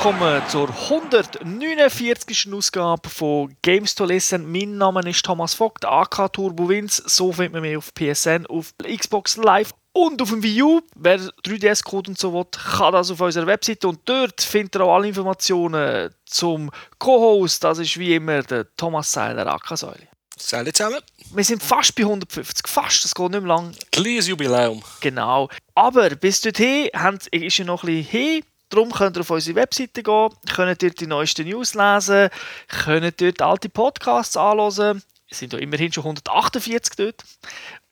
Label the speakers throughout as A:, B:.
A: Willkommen zur 149. Ausgabe von Games to Listen. Mein Name ist Thomas Vogt, AK Turbo Wins. So findet man mich auf PSN, auf Xbox Live und auf dem Wii U. Wer 3DS-Code und so will, kann das auf unserer Webseite. Und dort findet ihr auch alle Informationen zum Co-Host. Das ist wie immer der Thomas Seiler, AK Säule.
B: Salut zusammen.
A: Wir sind fast bei 150. Fast, das geht nicht mehr lang.
B: Kleines Jubiläum.
A: Genau. Aber bis dorthin ist ja noch ein bisschen hin. Darum könnt ihr auf unsere Webseite gehen, könnt dort die neuesten News lesen, könnt dort alte Podcasts anhören. Es sind ja immerhin schon 148 dort.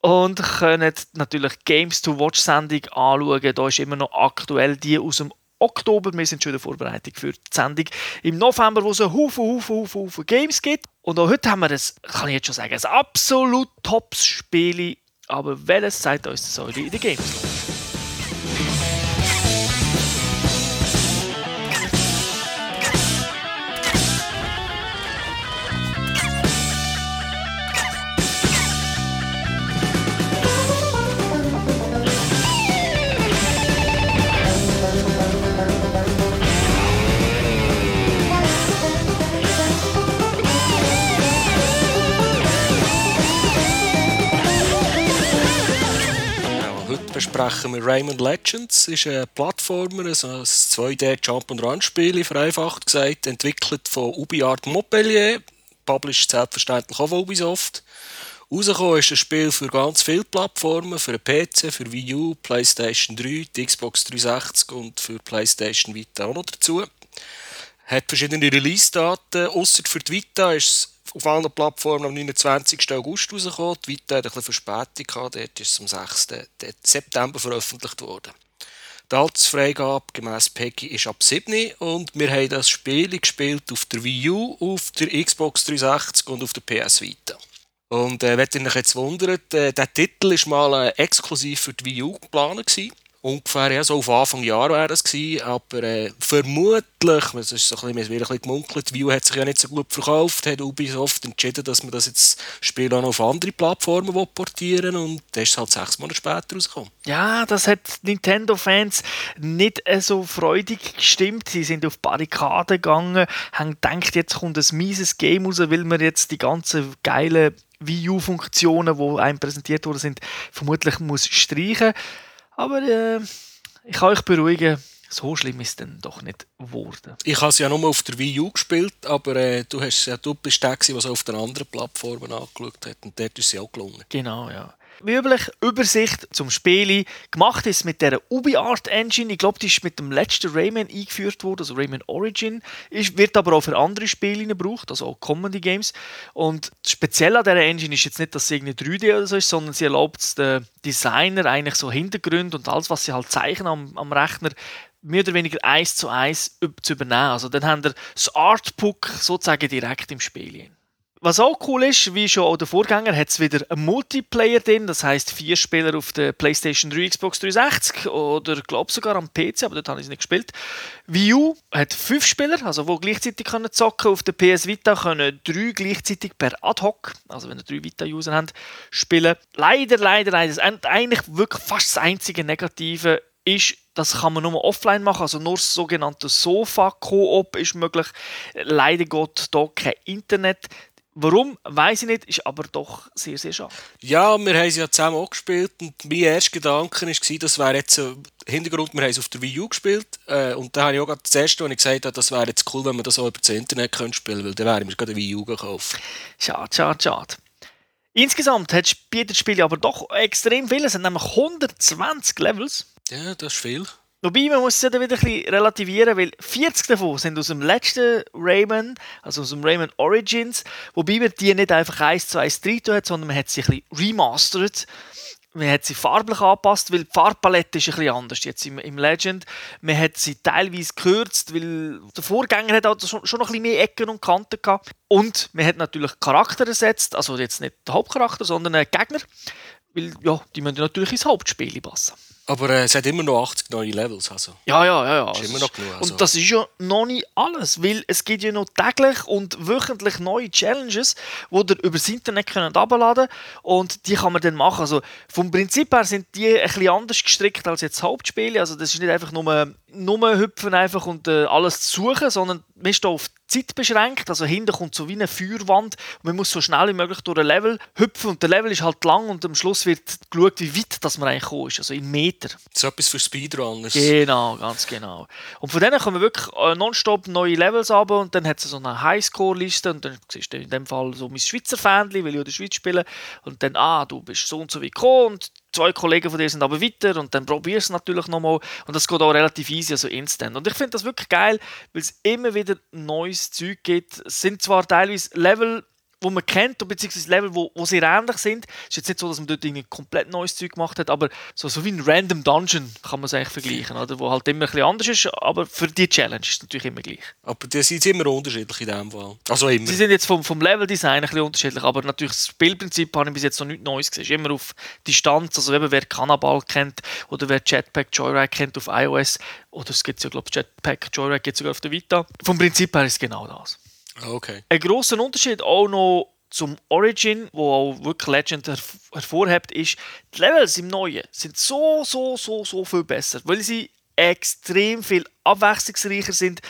A: Und könnt natürlich Games to Watch Sendung anschauen. Da ist immer noch aktuell die aus dem Oktober. Wir sind schon in der Vorbereitung für die Sendung im November, wo es einen Haufen, Haufen, Haufen, Haufen Games gibt. Und auch heute haben wir ein, kann ich jetzt schon sagen, ein absolut Tops-Spiel. Aber welches zeigt uns das heute in den Games?
B: Besprechen wir Rayman Legends. Das ist ein Plattformer, also ein 2D Jump and Run Spiel, vereinfacht gesagt, entwickelt von UbiArt Montpellier, published selbstverständlich auch von Ubisoft. Rausgekommen ist ein Spiel für ganz viele Plattformen, für PC, für Wii U, PlayStation 3, die Xbox 360 und für PlayStation Vita auch noch dazu. Hat verschiedene Release-Daten, außer für die Vita ist es auf allen Plattformen am 29. August rausgekommen. Die Vita hat ein Verspätung gehabt. Dort ist es am 6. September veröffentlicht worden. Die Altersfreigabe gemäss PEGI ist ab 7 und wir haben das Spiel gespielt auf der Wii U, auf der Xbox 360 und auf der PS Vita. Und äh, wenn ihr euch jetzt wundert, äh, der Titel war mal äh, exklusiv für die Wii U geplant. Gewesen ungefähr ja, so auf Anfang Jahr wäre das gewesen, aber äh, vermutlich, es ist so ein bisschen, ein bisschen gemunkelt, View hat sich ja nicht so gut verkauft, hat Ubisoft entschieden, dass man das jetzt Spiel auch noch auf andere Plattformen portieren und das ist halt sechs Monate später rausgekommen.
A: Ja, das hat Nintendo-Fans nicht so freudig gestimmt. Sie sind auf Barrikaden gegangen, haben gedacht, jetzt kommt ein mieses Game raus, weil man jetzt die ganzen geilen Wii U-Funktionen, die einem präsentiert worden sind, vermutlich muss streichen muss. Aber äh, ich kann euch beruhigen, so schlimm ist es dann doch nicht geworden.
B: Ich habe es ja nur auf der Wii U gespielt, aber äh, du, hast, ja, du bist der, der es auf den anderen Plattformen angeschaut hat und dort ist es auch gelungen.
A: Genau, ja. Wie üblich, Übersicht zum Spiel. Gemacht ist mit der UbiArt Engine. Ich glaube, die ist mit dem letzten Rayman eingeführt worden, also Rayman Origin. Ist, wird aber auch für andere Spiele gebraucht, also auch Comedy Games. Und speziell an dieser Engine ist jetzt nicht, dass sie irgendwie 3D oder so ist, sondern sie erlaubt es den Designer eigentlich so Hintergründe und alles, was sie halt zeichnen am, am Rechner, mehr oder weniger eins zu eins zu übernehmen. Also dann haben wir das Artbook sozusagen direkt im Spiel. Was auch cool ist, wie schon auch der Vorgänger, hat es wieder einen Multiplayer drin. Das heißt vier Spieler auf der PlayStation 3, Xbox 360 oder glaube sogar am PC, aber dort habe ich es nicht gespielt. Wii U hat fünf Spieler, also wo gleichzeitig können zocken. Auf der PS Vita können drei gleichzeitig per Ad Hoc, also wenn ihr drei Vita-User habt, spielen. Leider, leider, leider, eigentlich wirklich fast das einzige Negative ist, das kann man nur offline machen, also nur das sogenannte Sofa-Koop ist möglich. Leider geht hier kein Internet. Warum, weiß ich nicht, ist aber doch sehr, sehr schade.
B: Ja, wir haben sie ja zusammen auch gespielt und mein erster Gedanke war, das wäre jetzt ein Hintergrund, wir haben es auf der Wii U gespielt äh, und da habe ich auch gerade das erste, als ich gesagt habe, das wäre jetzt cool, wenn wir das auch über das Internet spielen weil dann wäre ich mir gerade eine Wii U gekauft.
A: Schade, schade, schade. Insgesamt hat das Spiel aber doch extrem viel, es sind nämlich 120 Levels.
B: Ja, das ist viel.
A: Wobei, man muss es wieder ein bisschen relativieren, weil 40 davon sind aus dem letzten Rayman, also aus dem Rayman Origins, wobei man die nicht einfach eins zu eins drin hat, sondern man hat sie ein bisschen remastert. Man hat sie farblich angepasst, weil die Farbpalette ist ein bisschen anders jetzt im, im Legend. Man hat sie teilweise gekürzt, weil der Vorgänger hat auch schon, schon noch ein bisschen mehr Ecken und Kanten gehabt. Und man hat natürlich Charakter ersetzt, also jetzt nicht der Hauptcharakter, sondern einen Gegner, weil ja, die müssen natürlich ins Hauptspiel passen.
B: Aber äh, es hat immer noch 80 neue Levels. Also.
A: Ja, ja, ja. ja.
B: Ist immer noch genug, also.
A: Und das ist ja noch nicht alles, weil es gibt ja noch täglich und wöchentlich neue Challenges, die ihr über das Internet können herunterladen und die kann man dann machen. Also vom Prinzip her sind die ein bisschen anders gestrickt als jetzt Hauptspiele. Also das ist nicht einfach nur, nur hüpfen einfach und äh, alles zu suchen, sondern man ist da auf Zeit beschränkt. Also hinten kommt so wie eine Feuerwand und man muss so schnell wie möglich durch ein Level hüpfen und der Level ist halt lang und am Schluss wird geschaut, wie weit das man eigentlich gekommen ist, also in Meter.
B: So etwas für Speedrunners.
A: Genau, ganz genau. Und von denen kommen wirklich äh, nonstop neue Levels ab und dann hat es so eine Highscore-Liste und dann siehst du in dem Fall so mein Schweizer Fan, weil ich in der Schweiz spiele und dann, ah, du bist so und so wie gekommen und zwei Kollegen von dir sind aber weiter und dann probierst du es natürlich nochmal und das geht auch relativ easy, also instant. Und ich finde das wirklich geil, weil es immer wieder neues Zeug gibt. Es sind zwar teilweise Level, wo man kennt, beziehungsweise Level, wo, wo sehr ähnlich sind. Es ist jetzt nicht so, dass man dort irgendwie komplett neues Zeug gemacht hat, aber so, so wie ein Random Dungeon kann man es eigentlich vergleichen, oder? wo halt immer ein bisschen anders ist, aber für die Challenge ist es natürlich immer gleich.
B: Aber die sind immer unterschiedlich in dem Fall. Also immer.
A: Sie sind jetzt vom, vom Level-Design ein bisschen unterschiedlich, aber natürlich das Spielprinzip habe ich bis jetzt noch nichts Neues gesehen. Es ist immer auf Distanz, also eben, wer Cannaball kennt oder wer Jetpack Joyride kennt auf iOS, oder es gibt ja, glaube ich, Jetpack Joyride gibt sogar auf der Vita. Vom Prinzip her ist es genau das.
B: Ah, Okay.
A: Ein grosser Unterschied auch noch zum Origin, wo auch wirklich Legend herv hervorhebt, ist, die Levels im Neuen sind so, so, so, so viel besser, weil sie extrem viel abwechslungsreicher sind.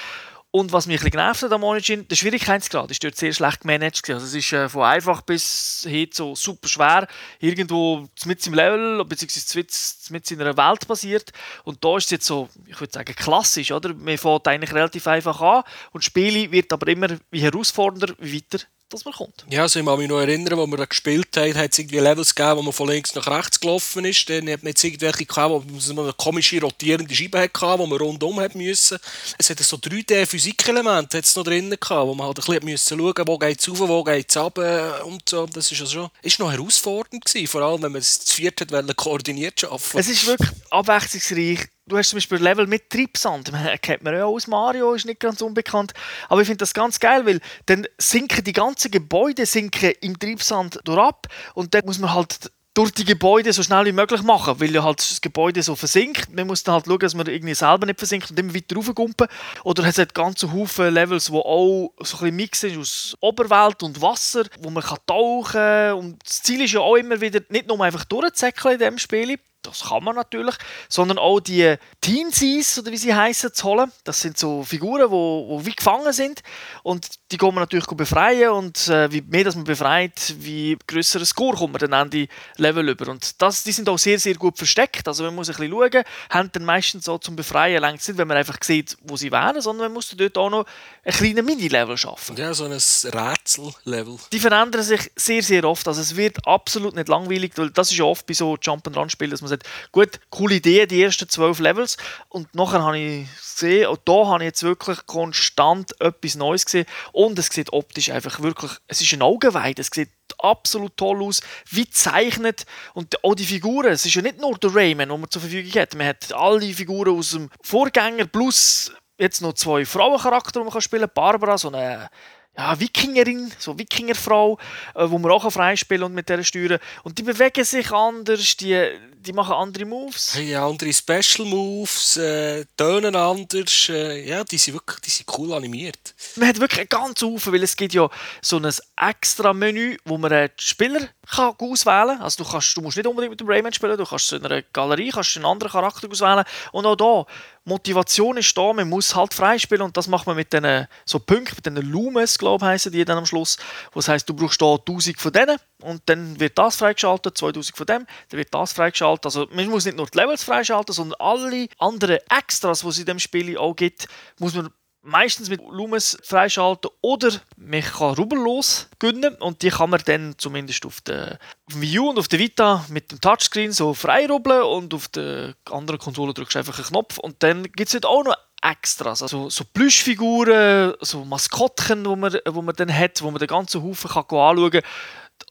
A: Und was mich ein bisschen genervt hat am Origin, der Schwierigkeitsgrad ist dort sehr schlecht gemanagt. Also es ist äh, von einfach bis hin so super schwer, irgendwo mit im Level, beziehungsweise mit in einer Welt basiert. Und da ist es jetzt so, ich würde sagen, klassisch, oder? Man fängt eigentlich relativ einfach an und das Spiel wird aber immer wie herausfordernder, wie weiter dass man kommt.
B: Ja, also ich kann mich noch erinnern, als wir da gespielt haben, hat es irgendwie Levels gegeben, wo man von links nach rechts gelaufen ist. Dann hat man jetzt irgendwelche gehabt, wo man eine komische rotierende Scheibe hatte, wo man rundum hat müssen. Es hat so 3D-Physikelemente noch drin gehabt, wo man halt ein bisschen müssen schauen, wo geht es rauf, wo geht es runter und so. Das ist also schon, ist noch herausfordernd gewesen, vor allem wenn man es zu viert hat, koordiniert arbeiten.
A: Es ist wirklich abwechslungsreich. Du hast zum Beispiel Level mit Treibsand. Kennt man ja auch aus Mario, ist nicht ganz unbekannt. Aber ich finde das ganz geil, weil dann sinken die ganzen Gebäude sinken im Treibsand durch ab und dann muss man halt durch die Gebäude so schnell wie möglich machen, weil ja halt das Gebäude so versinkt. Man muss dann halt schauen, dass man irgendwie selber nicht versinkt und immer weiter raufgumpen. Oder es hat ganze Haufen Levels, wo auch so ein bisschen Mix ist aus Oberwelt und Wasser, wo man kann tauchen kann. Und das Ziel ist ja auch immer wieder, nicht nur einfach durchzuzäckeln in diesem Spiel, das kann man natürlich, sondern auch die Teensies, oder wie sie heißen, zu holen. Das sind so Figuren, die wie gefangen sind und die kann man natürlich befreien und äh, wie mehr das man befreit, wie größer Score kommt man dann an die Level über. Und das, die sind auch sehr, sehr gut versteckt, also man muss ein bisschen schauen, haben dann meistens so zum Befreien längst nicht, wenn man einfach sieht, wo sie wären, sondern man muss dort auch noch ein kleines Mini-Level schaffen.
B: Ja, so ein Rätsel-Level.
A: Die verändern sich sehr, sehr oft, also es wird absolut nicht langweilig, weil das ist ja oft bei so Jump-and-Run-Spielen, dass man sagt, gut, coole Idee, die ersten zwölf Levels. Und nachher habe ich gesehen, und da habe ich jetzt wirklich konstant etwas Neues gesehen. Und es sieht optisch einfach wirklich, es ist ein Augenweide, es sieht absolut toll aus, wie zeichnet und auch die Figuren, es ist ja nicht nur der Rayman, den man zur Verfügung hat, man hat alle Figuren aus dem Vorgänger plus jetzt noch zwei Frauencharaktere, die man spielen kann, Barbara, so eine ja, Wikingerin, so Wikingerfrau, äh, wo man auch freispielen und mit der steuern. Und die bewegen sich anders, die, die machen andere Moves.
B: Ja, andere Special Moves, äh, tönen anders. Äh, ja, die sind wirklich die sind cool animiert.
A: Man hat wirklich ganzen Haufen, weil es gibt ja so ein extra Menü, wo man äh, die Spieler kann auswählen kann. Also du, kannst, du musst nicht unbedingt mit dem Rayman spielen, du kannst in einer Galerie kannst einen anderen Charakter auswählen. Und auch da, Motivation ist da, man muss halt freispielen und das macht man mit diesen so Punkten, mit diesen Lumes, glaube ich, heissen die dann am Schluss. Was heißt, du brauchst da 1000 von denen und dann wird das freigeschaltet, 2000 von dem, dann wird das freigeschaltet. Also man muss nicht nur die Levels freischalten, sondern alle anderen Extras, die es in dem Spiel auch gibt, muss man meistens mit Lumens freischalten oder man kann rubellos gönnen und die kann man dann zumindest auf der Wii U und auf der Vita mit dem Touchscreen so frei rubbeln und auf der anderen Konsole drückst du einfach einen Knopf und dann gibt es dort auch noch Extras, also so Plüschfiguren, so Maskottchen, wo man, wo man dann hat, wo man den ganzen Haufen kann anschauen kann.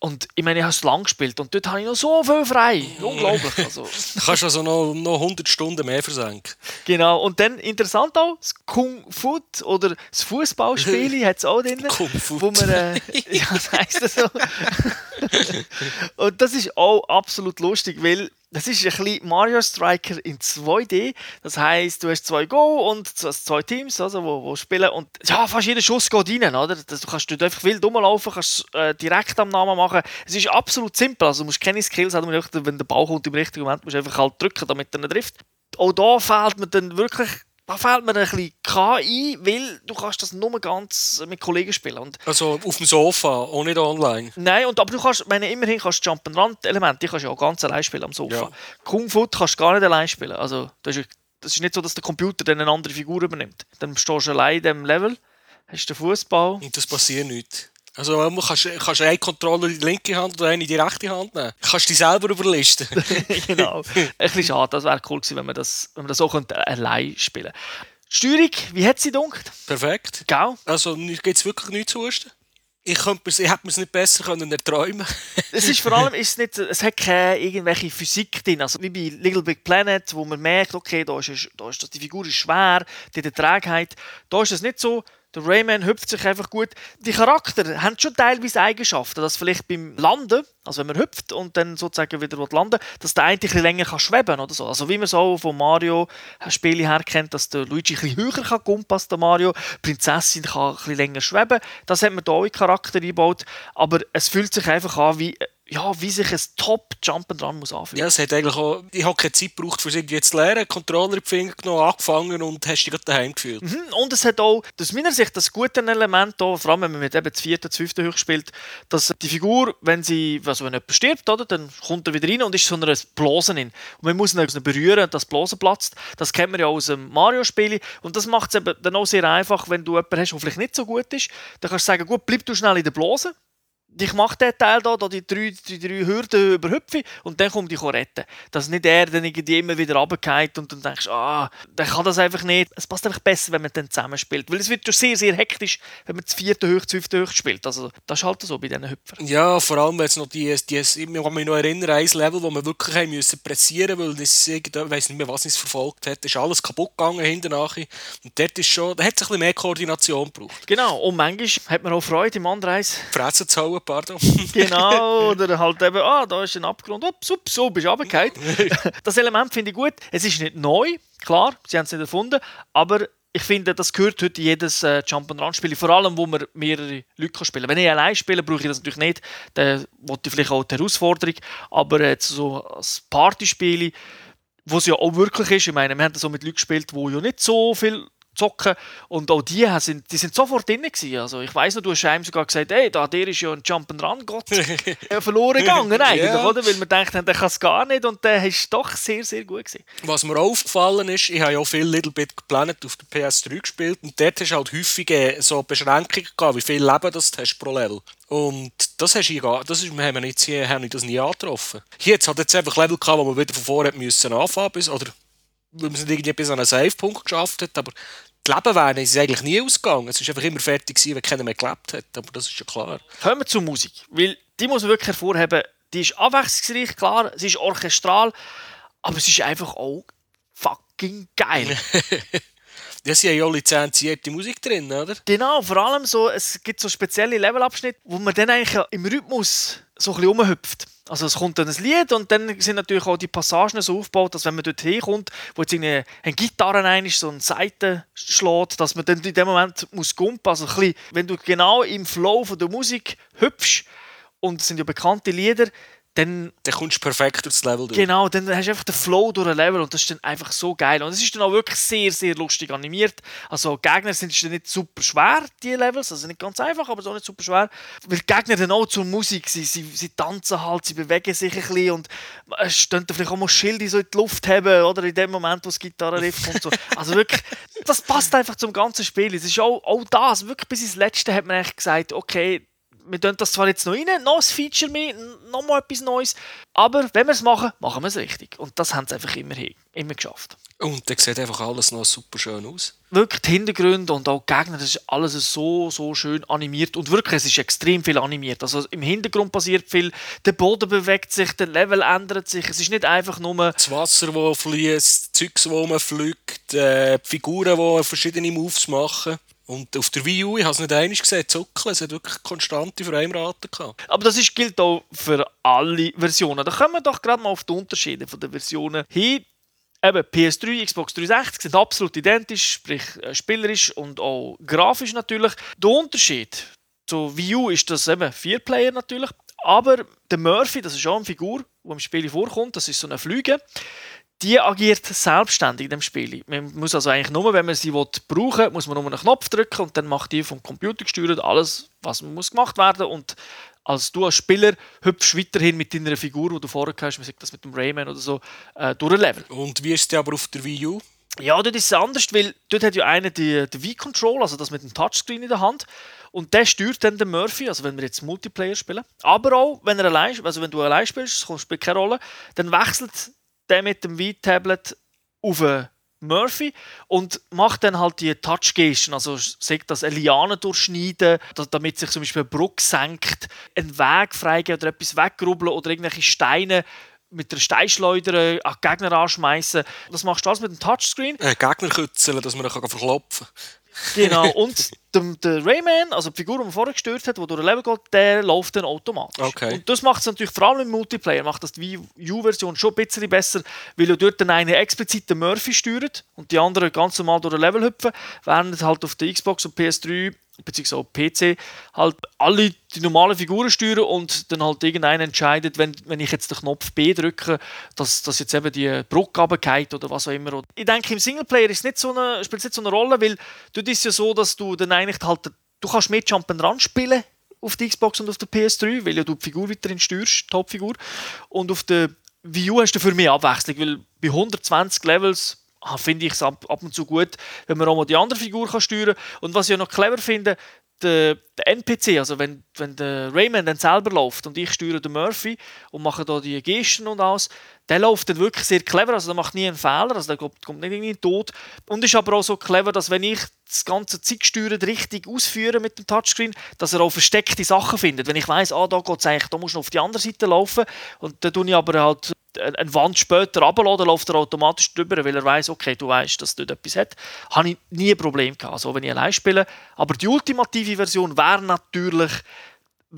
A: Und ich meine, ich habe es lang gespielt und dort habe ich noch so viel frei. Unglaublich. Also.
B: Du kannst also noch, noch 100 Stunden mehr versenken.
A: Genau. Und dann interessant auch, das Kung Fu oder das Fußballspiel hat es auch drin.
B: Kung Fu.
A: Wo man, äh, ja, das heisst das so. und das ist auch absolut lustig, weil Das ist ein bisschen Mario Striker in 2D. Das heisst, du hast zwei Go und zwei Teams, also, wo, wo spielen. Und ja, fast jeder Schuss geht rein. Oder? Du kannst dort einfach wild rumlaufen, kannst äh, direkt am Namen machen. Es ist absolut simpel. Also, du musst keine Skills haben, wenn der Ball kommt im richtigen Moment, musst du einfach halt drücken, damit er nicht trifft. Auch da fehlt mir dann wirklich da fehlt mir ein bisschen KI, weil du kannst das nur ganz mit Kollegen spielen. Und
B: also auf dem Sofa, auch nicht online?
A: Nein, und, aber du kannst, meine, immerhin kannst du Jump'n'Run-Elemente, die kannst du ja auch ganz allein spielen am Sofa. Ja. Kung Fu kannst du gar nicht allein spielen. Also das ist, das ist nicht so, dass der Computer dann eine andere Figur übernimmt. Dann stehst du allein in diesem Level, hast den Fußball.
B: Und das passiert nicht. Also man kannst, kannst einen Controller in die linke Hand oder einen in die rechte Hand nehmen. Kannst dich selber überlisten.
A: genau. Ein bisschen schade, das wäre cool gewesen, wenn man das, wenn man das auch könnte, allein spielen könnte. Steuerung, wie hat sie gedacht?
B: Perfekt.
A: Gell?
B: Also gibt es wirklich nichts zu husten? Ich, ich hätte mir es nicht besser können erträumen
A: Es ist vor allem, ist nicht, es hat keine irgendwelche Physik drin. Also wie bei Little Big Planet, wo man merkt, okay, da ist, da ist, die Figur ist schwer, die hat Trägheit. Da ist es nicht so, der Rayman hüpft sich einfach gut. Die Charakter haben schon teilweise Eigenschaften, dass vielleicht beim Landen, also wenn man hüpft und dann sozusagen wieder landen dass der eine ein länger kann schweben oder so. Also wie man so von Mario Spiele her kennt, dass der Luigi ein höher kann gumpen als der Mario, die Prinzessin kann ein länger schweben. Das hat man da auch in Charakter eingebaut, aber es fühlt sich einfach an wie ja, wie sich ein Top-Jump dran muss anfühlen.
B: Ja, es hat eigentlich auch, ich habe keine Zeit gebraucht, um es irgendwie zu lernen, Controller in die Finger genommen, angefangen und hast dich gerade daheim gefühlt.
A: Mhm. Und es hat auch, aus meiner Sicht, das gute Element, hier, vor allem wenn man mit eben 4. oder 5. Höch spielt, dass die Figur, wenn sie, also wenn jemand stirbt, oder, dann kommt er wieder rein und ist so eine Blase in. Und man muss ihn berühren, dass die Blase platzt. Das kennt man ja aus dem Mario-Spiel. Und das macht es eben dann auch sehr einfach, wenn du jemanden hast, der vielleicht nicht so gut ist, dann kannst du sagen, gut, bleib du schnell in der Blase ich mache den Teil da, da die, drei, die drei Hürden überhüpfe und dann kommt ich retten. Dass nicht er dann irgendwie immer wieder runtergeht und dann denkst, ah, der kann das einfach nicht. Es passt einfach besser, wenn man dann zusammen spielt. Weil es wird schon sehr, sehr hektisch, wenn man das vierte Höch, das fünfte Höch spielt. Also das ist halt so bei diesen Hüpfern.
B: Ja, vor allem, wenn es noch die, die ich kann mich noch erinnern, ein Level, wo man wirklich haben müssen pressieren weil es ich weiß nicht mehr, was es verfolgt hat, ist alles kaputt gegangen hinten nachher. Und dort ist schon, da hat es ein bisschen mehr Koordination gebraucht.
A: Genau, und manchmal hat man auch Freude im Andreis.
B: Fressen zu hauen, pardon.
A: genau, oder halt eben, ah, da ist ein Abgrund, ups, ups, so bist du runtergefallen. das Element finde ich gut. Es ist nicht neu, klar, sie haben es nicht erfunden, aber ich finde, das gehört heute jedes äh, Jump'n'Run-Spiel, vor allem, wo man mehrere Leute spielen kann. Wenn ich allein spiele, brauche ich das natürlich nicht, dann wollte ich vielleicht auch die Herausforderung, aber äh, so als Partyspiele, wo es ja auch wirklich ist, ich meine, wir haben das so mit Leuten gespielt, die ja nicht so viel zocken. Und auch die sind, die sind sofort drin gewesen. Also ich weiß noch, du hast einem sogar gesagt, hey, da der ist ja ein Jump'n'Run-Gott äh, verloren gegangen eigentlich, yeah. oder? Weil man denkt, der kann es gar nicht und der ist doch sehr, sehr gut gewesen.
B: Was mir aufgefallen ist, ich habe ja auch viel Little Bit Planet auf der PS3 gespielt und dort hast du halt häufig äh, so Beschränkungen gehabt, wie viel Leben das du hast pro Level. Und das, hast du, das ist, haben wir jetzt hier haben wir das nie angetroffen. Hier hat es halt jetzt einfach Level gehabt, wo man wieder von vorne müssen anfangen müssen, oder weil man es irgendwie bis an einen Save-Punkt geschafft hat, aber die Lebenwähne ist eigentlich nie ausgegangen. Es war einfach immer fertig, gewesen, wenn keiner mehr gelebt hat. Aber das ist ja klar.
A: Kommen wir zur Musik. Weil die muss man wirklich hervorheben. Die ist abwechslungsreich, klar. Sie ist orchestral. Aber sie ist einfach auch fucking geil.
B: Ja, sie haben ja lizenzierte Musik drin, oder?
A: Genau, vor allem so, es gibt so spezielle Levelabschnitte, wo man dann eigentlich im Rhythmus so ein bisschen rumhüpft. Also es kommt dann ein Lied und dann sind natürlich auch die Passagen so aufgebaut, dass wenn man dort hinkommt, wo jetzt eine, eine Gitarre rein ist, so eine Seite schlägt, dass man dann in dem Moment muss gumpen. Also ein bisschen, wenn du genau im Flow von der Musik hüpfst und es sind ja bekannte Lieder, dann,
B: dann kommst du perfekt durchs Level
A: durch. Genau, dann hast du einfach den Flow durch ein Level und das ist dann einfach so geil. Und es ist dann auch wirklich sehr, sehr lustig animiert. Also Gegner sind dann nicht super schwer, die Levels, also nicht ganz einfach, aber so nicht super schwer. Weil die Gegner dann auch zur Musik, sie, sie, sie tanzen halt, sie bewegen sich ein bisschen und es stehen vielleicht auch mal Schilde so in die Luft haben, oder in dem Moment, wo das Gitarrenriff kommt. So. Also wirklich, das passt einfach zum ganzen Spiel. Es ist auch, auch das, wirklich bis ins Letzte hat man eigentlich gesagt, okay, wir tun das zwar jetzt noch rein, noch ein Feature mehr, noch mal etwas Neues, aber wenn wir es machen, machen wir es richtig. Und das haben sie einfach immer, immer geschafft.
B: Und dann sieht einfach alles noch super schön aus.
A: Wirklich die Hintergründe und auch die Gegner, das ist alles so, so schön animiert. Und wirklich, es ist extrem viel animiert. Also im Hintergrund passiert viel, der Boden bewegt sich, der Level ändert sich. Es ist nicht einfach nur...
B: Das Wasser, das fließt, das Zeugs, das man fliegt, äh, die Figuren, die verschiedene Moves machen. Und auf der Wii U, ich habe es nicht einmal gesehen, zuckeln, es hat wirklich konstante Framerate gehabt.
A: Aber das ist, gilt auch für alle Versionen. Da kommen wir doch gerade mal auf die Unterschiede von den Versionen hin. Eben, PS3, Xbox 360 sind absolut identisch, sprich äh, spielerisch und auch grafisch natürlich. Der Unterschied zu Wii U ist das eben vier Player natürlich, aber der Murphy, das ist auch eine Figur, die im Spiel vorkommt, das ist so eine Flüge die agiert selbstständig in dem Spiel. Man muss also eigentlich nur, wenn man sie brauchen will, muss man nur einen Knopf drücken und dann macht die vom Computer gesteuert alles, was muss gemacht werden und als du als Spieler hüpfst weiterhin mit deiner Figur, die du vorher hast, man sagt das mit dem Rayman oder so, äh, durch ein Level.
B: Und wie ist die aber auf der Wii U?
A: Ja, dort ist es anders, weil dort hat ja einer die, die Wii-Control, also das mit dem Touchscreen in der Hand. Und der steuert dann den Murphy, also wenn wir jetzt Multiplayer spielen. Aber auch, wenn, er allein, also wenn du allein spielst, das spielt keine Rolle, dann wechselt der mit dem Wii-Tablet auf Murphy und macht dann halt die Touch-Gesten, also sagt das eine Liane durchschneiden, damit sich zum Beispiel eine Brücke senkt, einen Weg freigeben oder etwas wegrubbeln oder irgendwelche Steine mit der Steinschleuder an Gegner anschmeißen. Das machst du alles mit dem Touchscreen.
B: Äh, Gegner kützeln, dass man ihn verklopfen kann.
A: Genau, und der, Rayman, also die Figur, die man vorher gestört hat, die durch ein Level geht, der läuft dann automatisch.
B: Okay.
A: Und das macht es natürlich vor allem im Multiplayer, macht das die Wii U-Version schon ein bisschen besser, weil du dort dann eine explizite Murphy steuert und die anderen ganz normal durch ein Level hüpfen, während halt auf der Xbox und PS3 beziehungsweise auch PC, halt alle die normalen Figuren steuern und dann halt irgendeiner entscheidet, wenn, wenn ich jetzt den Knopf B drücke, dass, dass jetzt eben die Brücke runtergeht oder was auch immer. Ich denke, im Singleplayer ist nicht so eine, spielt es nicht so eine Rolle, weil dort ist ja so, dass du dann eigentlich halt, du kannst mehr Jump'n'Run spielen auf der Xbox und auf der PS3, weil ja du die Figur weiterhin steuerst, Topfigur. Und auf der Wii U hast du für mehr Abwechslung, weil bei 120 Levels Ah, finde ich es ab, ab, und zu gut, wenn man auch mal die andere Figur kann steuern kann. Und was ich noch clever finde, der, der, NPC, also wenn, wenn der Rayman dann selber läuft und ich steuere den Murphy und mache da die Gesten und alles, der läuft dann wirklich sehr clever, also der macht nie einen Fehler, also der kommt, kommt nicht irgendwie tot. Und ist aber auch so clever, dass wenn ich das ganze Zeitsteuern richtig ausführe mit dem Touchscreen, dass er auch versteckte Sachen findet. Wenn ich weiß, ah, da geht's eigentlich, da muss du auf die andere Seite laufen und dann tue ich aber halt eine Wand später runterladen, läuft er automatisch drüber, weil er weiß, okay, du weißt, dass dort etwas hat. Habe ich nie ein Problem gehabt, also wenn ich allein spiele. Aber die ultimative Version wäre natürlich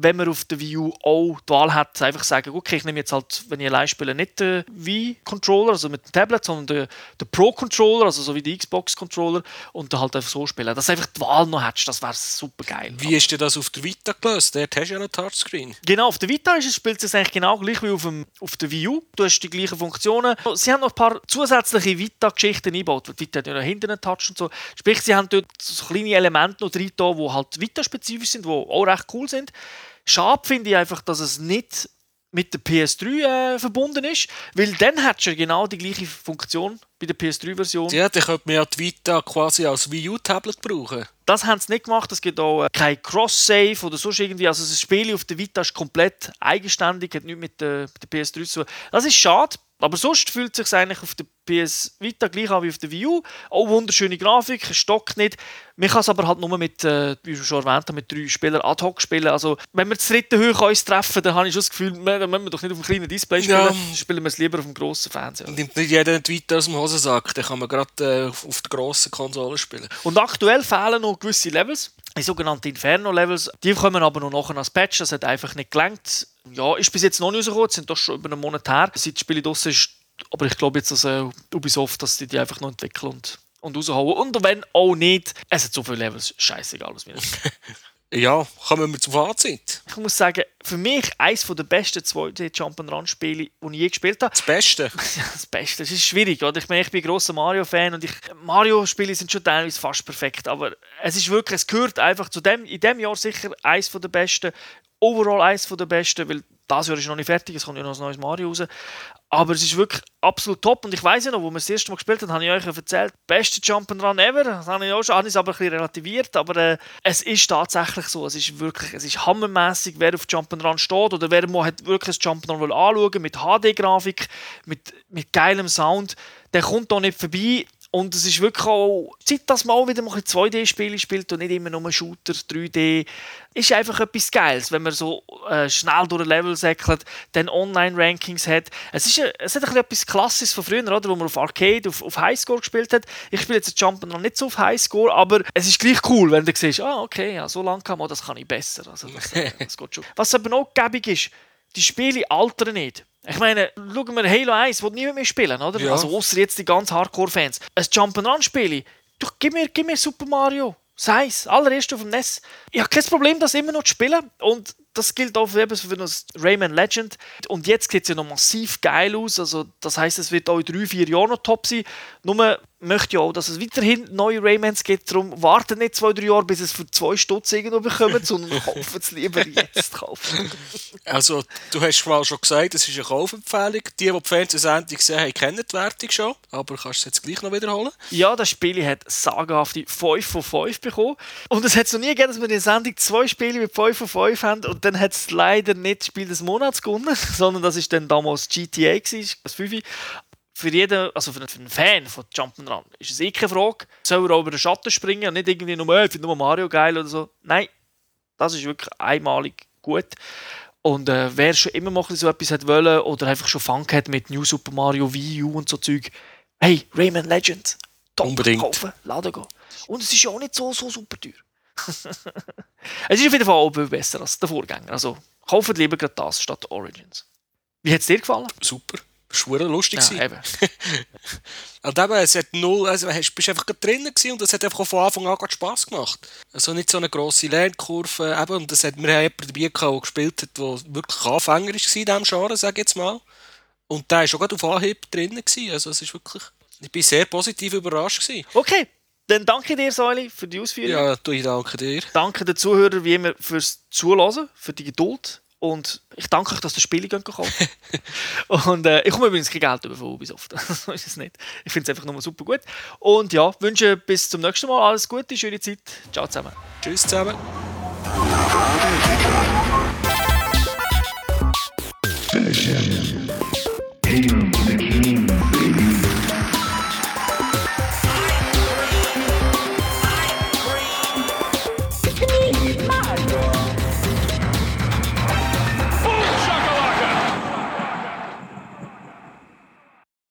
A: wenn man auf der Wii U auch die Wahl hat, einfach sagen, okay, ich nehme jetzt halt, wenn ich allein spiele, nicht den Wii-Controller, also mit dem Tablet, sondern den, den Pro-Controller, also so wie die Xbox-Controller, und dann halt einfach so spielen. Dass du einfach die Wahl noch hättest, das wäre super geil.
B: Wie ist dir das auf der Vita gelöst? Dort hast du ja einen Touchscreen.
A: Genau, auf der Vita ist es, spielt es eigentlich genau gleich wie auf, dem, auf der Wii U. Du hast die gleichen Funktionen. Sie haben noch ein paar zusätzliche Vita-Geschichten eingebaut, weil die Vita hat ja hinten einen Touch und so. Sprich, sie haben dort so kleine Elemente noch drin, die halt Vita-spezifisch sind, die auch recht cool sind. Schade finde ich einfach, dass es nicht mit der PS3 äh, verbunden ist, weil dann hat du genau die gleiche Funktion bei der PS3-Version.
B: Ja, dann könnte man ja die Vita quasi als Wii U-Tablet brauchen.
A: Das haben sie nicht gemacht. Es gibt auch äh, kein Cross-Save oder sonst irgendwie. Also das Spiel auf der Vita ist komplett eigenständig, hat nichts mit der, mit der PS3 zu tun. Das ist schade, aber sonst fühlt es sich eigentlich auf der PS Vita gleich an wie auf der Wii U. Auch wunderschöne Grafik, stockt nicht. Man kann es aber halt nur mit, äh, wie schon erwähnt habe, mit drei Spielern ad hoc spielen. Also, wenn wir das dritte Höhe uns treffen, dann habe ich schon das Gefühl, dann müssen wir doch nicht auf dem kleinen Display spielen, ja. spielen wir es lieber auf dem grossen Fernseher.
B: Nimmt nicht jeder die Vita aus dem Hosensack, dann kann man gerade äh, auf der grossen Konsole spielen.
A: Und aktuell fehlen noch gewisse Levels, die sogenannten Inferno-Levels. Die kommen aber noch nachher als Patch, das hat einfach nicht gelangt. Ja, ist bis jetzt noch nicht rausgekommen, sind doch schon über einen Monat her. Seit das Spiel draussen ist aber ich glaube jetzt, dass äh, Ubisoft, dass die die einfach noch entwickeln und, und raushauen. Und wenn auch nicht, es hat so viele Levels, scheißegal, was mir
B: Ja, kommen wir zum Fazit.
A: Ich muss sagen, für mich eines der besten 2D Jump'n'Run-Spiele, die ich je gespielt habe.
B: Das Beste?
A: das Beste. Das ist schwierig, oder? Ich meine, ich bin ein grosser Mario-Fan und Mario-Spiele sind schon teilweise fast perfekt, aber es ist wirklich, es gehört einfach zu dem, in diesem Jahr sicher eines der besten, overall eines der besten, weil das Jahr ist noch nicht fertig, es kommt ja noch ein neues Mario raus. Aber es ist wirklich absolut top. Und ich weiß ja noch, wo wir das erste Mal gespielt haben, habe ich euch erzählt, beste Jump'n'Run ever. Das habe ich auch schon, habe es aber ein bisschen relativiert. Aber äh, es ist tatsächlich so. Es ist wirklich, es ist hammermäßig, wer auf Jump'n'Run steht oder wer mal hat wirklich ein Jump'n'Run anschauen mit HD-Grafik, mit, mit geilem Sound. Der kommt da nicht vorbei. Und es ist wirklich auch Zeit, dass man auch wieder mal 2D-Spiele spielt und nicht immer nur Shooter, 3D. Ist einfach etwas Geiles, wenn man so äh, schnell durch ein Level säckelt, dann Online-Rankings hat. Es, ist, es hat ein etwas Klassisches von früher, oder? wo man auf Arcade, auf, auf Highscore gespielt hat. Ich spiele jetzt Jumpen noch nicht so auf Highscore, aber es ist gleich cool, wenn du siehst, ah, okay, ja, so lange kann man, das kann ich besser. Also das, das geht schon. Was aber noch gäbig ist, die Spiele altern nicht. Ich meine, schauen wir Halo 1, wo niemand mehr spielen, oder? Ja. Also außer jetzt die ganz Hardcore-Fans. Ein Jump'n'Run-Spiel, gib mir, gib mir Super Mario. Sei es, allererst auf dem NES. Ich habe kein Problem, das immer noch zu spielen. Und das gilt auch für, für das Rayman Legend. Und jetzt sieht es ja noch massiv geil aus. Also, das heißt, es wird auch in drei, vier Jahren noch top sein. Nur möchte ich auch, dass es weiterhin neue Raymans gibt. Darum warten nicht zwei, drei Jahre, bis es für zwei Stutz irgendwo bekommt, sondern kaufen es lieber jetzt. Kaufen.
B: Also, du hast zwar schon gesagt, es ist eine Kaufempfehlung. Die, die die Fernsehsendung gesehen haben, kennen die Wertung schon. Aber kannst du es jetzt gleich noch wiederholen?
A: Ja, das Spiel hat sagenhafte 5 von 5 bekommen. Und es hat es noch nie gegeben, dass wir in der Sendung zwei Spiele mit 5 von 5 haben. Und dann hat es leider nicht das Spiel des Monats gewonnen, sondern das ist dann damals GTA, das 5 für jeden, also für einen Fan von Jump'n'Run ist es eh keine Frage, soll er auch über den Schatten springen und nicht irgendwie nur, ich finde nur Mario geil oder so. Nein, das ist wirklich einmalig gut. Und äh, wer schon immer mal so etwas hat wollen oder einfach schon Funk hat mit New Super Mario Wii U und so Zeug, hey, Rayman Legend,
B: top, Unbedingt.
A: kaufen, laden gehen. Und es ist ja auch nicht so, so super teuer. Es ist auf jeden Fall auch besser als der Vorgänger. Also kauft lieber gerade das statt Origins. Wie hat es dir gefallen?
B: Super. Schwere lustig
A: ja, eben.
B: und eben, es hat null, also du bist einfach drinnen und es hat einfach von Anfang an Spass gemacht. Also nicht so eine grosse Lernkurve, eben, und das hat mir jemand dabei gehabt, der gespielt hat, der wirklich Anfänger war in diesem Genre, sage ich jetzt mal. Und der war schon gerade auf Anhieb drinnen also es ist wirklich, ich bin sehr positiv überrascht gewesen.
A: Okay, dann danke dir, Säuli, für die Ausführungen.
B: Ja, ich danke dir.
A: Danke den Zuhörern wie immer fürs Zuhören, für die Geduld und ich danke euch, dass ihr Spiele kaufen Und äh, ich komme übrigens kein Geld über von Ubisoft. so ist es nicht. Ich finde es einfach nur super gut. Und ja, wünsche bis zum nächsten Mal alles Gute, schöne Zeit. Ciao zusammen.
B: Tschüss zusammen.